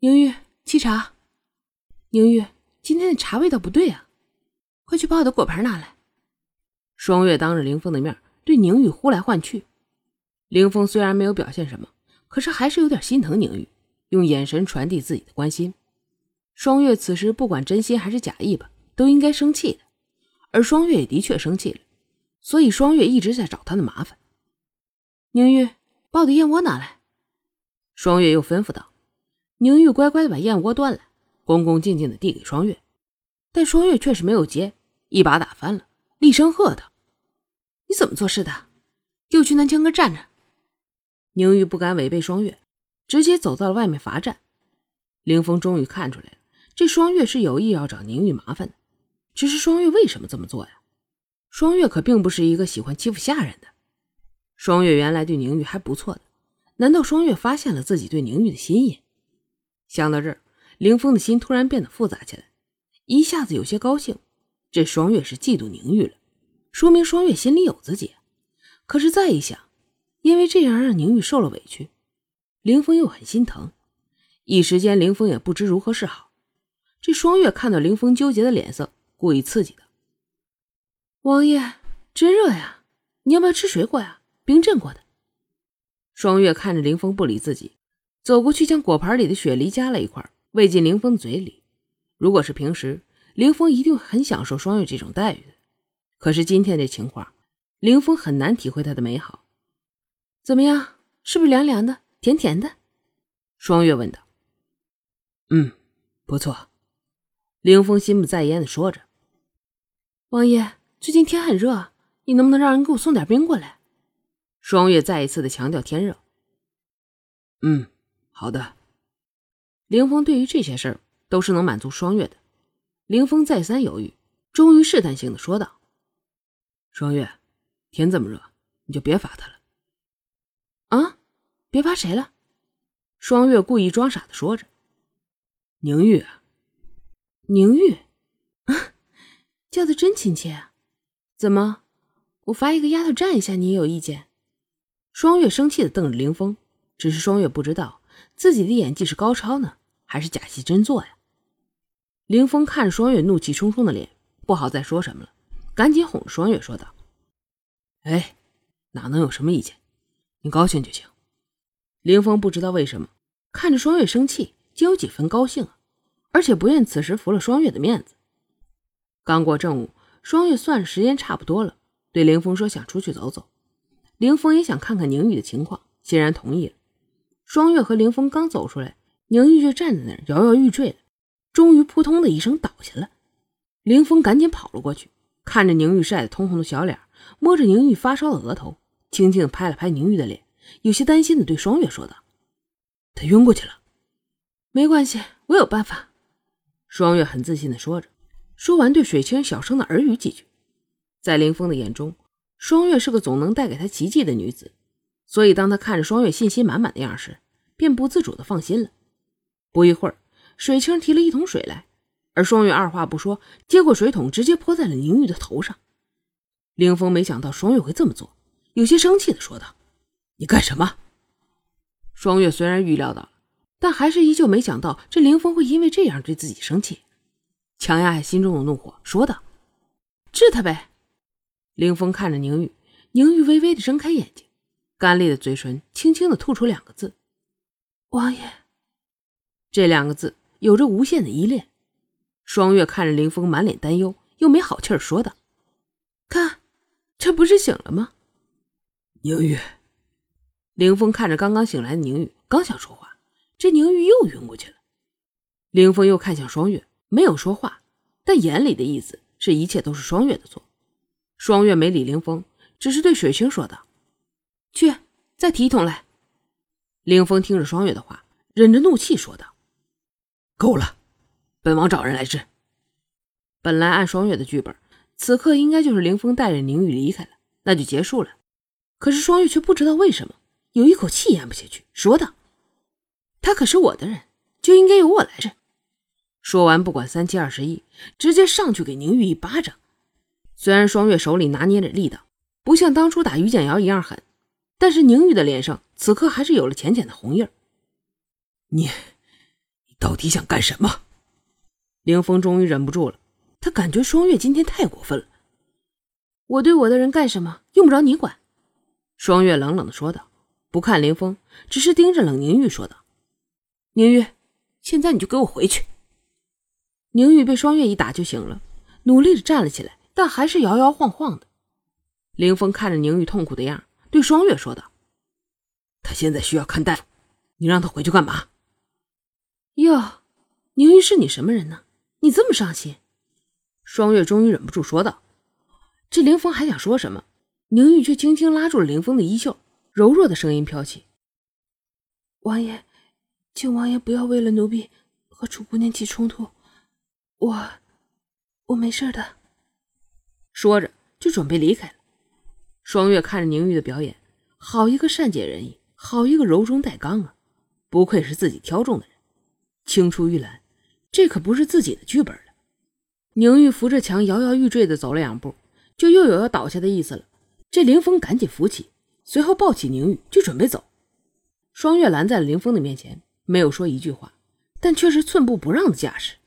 宁玉，沏茶。宁玉，今天的茶味道不对啊，快去把我的果盘拿来。双月当着凌风的面对宁玉呼来唤去。凌风虽然没有表现什么，可是还是有点心疼宁玉，用眼神传递自己的关心。双月此时不管真心还是假意吧，都应该生气的，而双月也的确生气了，所以双月一直在找他的麻烦。宁玉，把我的燕窝拿来。双月又吩咐道。宁玉乖乖的把燕窝端来，恭恭敬敬的递给双月，但双月却是没有接，一把打翻了，厉声喝道：“你怎么做事的？又去南墙根站着！”宁玉不敢违背双月，直接走到了外面罚站。凌风终于看出来了，这双月是有意要找宁玉麻烦的，只是双月为什么这么做呀？双月可并不是一个喜欢欺负下人的。双月原来对宁玉还不错的，难道双月发现了自己对宁玉的心意？想到这儿，凌峰的心突然变得复杂起来，一下子有些高兴。这双月是嫉妒宁玉了，说明双月心里有自己。可是再一想，因为这样让宁玉受了委屈，凌峰又很心疼。一时间，凌峰也不知如何是好。这双月看到凌峰纠结的脸色，故意刺激道：“王爷，真热呀，你要不要吃水果呀？冰镇过的。”双月看着凌峰不理自己。走过去，将果盘里的雪梨夹了一块，喂进凌风嘴里。如果是平时，凌风一定很享受双月这种待遇的。可是今天这情况，凌风很难体会它的美好。怎么样，是不是凉凉的、甜甜的？双月问道。嗯，不错。凌风心不在焉的说着。王爷，最近天很热，你能不能让人给我送点冰过来？双月再一次的强调天热。嗯。好的，凌峰对于这些事儿都是能满足双月的。凌峰再三犹豫，终于试探性的说道：“双月，天这么热，你就别罚他了。”啊，别罚谁了？双月故意装傻的说着：“宁玉，宁玉，啊，叫的真亲切啊！怎么，我罚一个丫头站一下，你也有意见？”双月生气的瞪着凌风，只是双月不知道。自己的演技是高超呢，还是假戏真做呀？凌峰看着双月怒气冲冲的脸，不好再说什么了，赶紧哄着双月说道：“哎，哪能有什么意见？你高兴就行。”凌峰不知道为什么看着双月生气，就有几分高兴啊，而且不愿此时服了双月的面子。刚过正午，双月算时间差不多了，对凌峰说想出去走走。凌峰也想看看宁宇的情况，欣然同意了。双月和凌风刚走出来，宁玉就站在那儿摇摇欲坠了，终于扑通的一声倒下了。凌风赶紧跑了过去，看着宁玉晒得通红的小脸，摸着宁玉发烧的额头，轻轻拍了拍宁玉的脸，有些担心的对双月说道：“他晕过去了。”“没关系，我有办法。”双月很自信的说着，说完对水清小声的耳语几句。在凌风的眼中，双月是个总能带给他奇迹的女子。所以，当他看着双月信心满满的样时，便不自主的放心了。不一会儿，水清提了一桶水来，而双月二话不说，接过水桶，直接泼在了宁玉的头上。凌风没想到双月会这么做，有些生气的说道：“你干什么？”双月虽然预料到了，但还是依旧没想到这凌风会因为这样对自己生气，强压下心中的怒火，说道：“治他呗。”凌风看着宁玉，宁玉微微的睁开眼睛。干裂的嘴唇轻轻的吐出两个字：“王爷。”这两个字有着无限的依恋。双月看着林峰，满脸担忧，又没好气儿说道：“看，这不是醒了吗？”宁玉。凌峰看着刚刚醒来的宁玉，刚想说话，这宁玉又晕过去了。凌峰又看向双月，没有说话，但眼里的意思是一切都是双月的错。双月没理凌峰，只是对水清说道。去，再提一桶来。凌风听着双月的话，忍着怒气说道：“够了，本王找人来治。”本来按双月的剧本，此刻应该就是凌风带着宁玉离开了，那就结束了。可是双月却不知道为什么有一口气咽不下去，说道：“他可是我的人，就应该由我来治。”说完，不管三七二十一，直接上去给宁玉一巴掌。虽然双月手里拿捏着力道，不像当初打于简瑶一样狠。但是宁玉的脸上此刻还是有了浅浅的红印你，你到底想干什么？凌风终于忍不住了，他感觉双月今天太过分了。我对我的人干什么，用不着你管。双月冷冷的说道，不看凌风，只是盯着冷凝玉说道：“宁玉，现在你就给我回去。”宁玉被双月一打就醒了，努力的站了起来，但还是摇摇晃晃的。凌风看着宁玉痛苦的样，对双月说道：“他现在需要看大夫，你让他回去干嘛？”哟，宁玉是你什么人呢？你这么上心？双月终于忍不住说道。这凌风还想说什么，宁玉却轻轻拉住了凌风的衣袖，柔弱的声音飘起：“王爷，请王爷不要为了奴婢和楚姑娘起冲突，我我没事的。”说着就准备离开了。双月看着宁玉的表演，好一个善解人意，好一个柔中带刚啊！不愧是自己挑中的人，青出玉兰，这可不是自己的剧本了。宁玉扶着墙，摇摇欲坠的走了两步。就又有要倒下的意思了，这林峰赶紧扶起，随后抱起宁玉就准备走。双月拦在了林峰的面前，没有说一句话，但却是寸步不让的架势。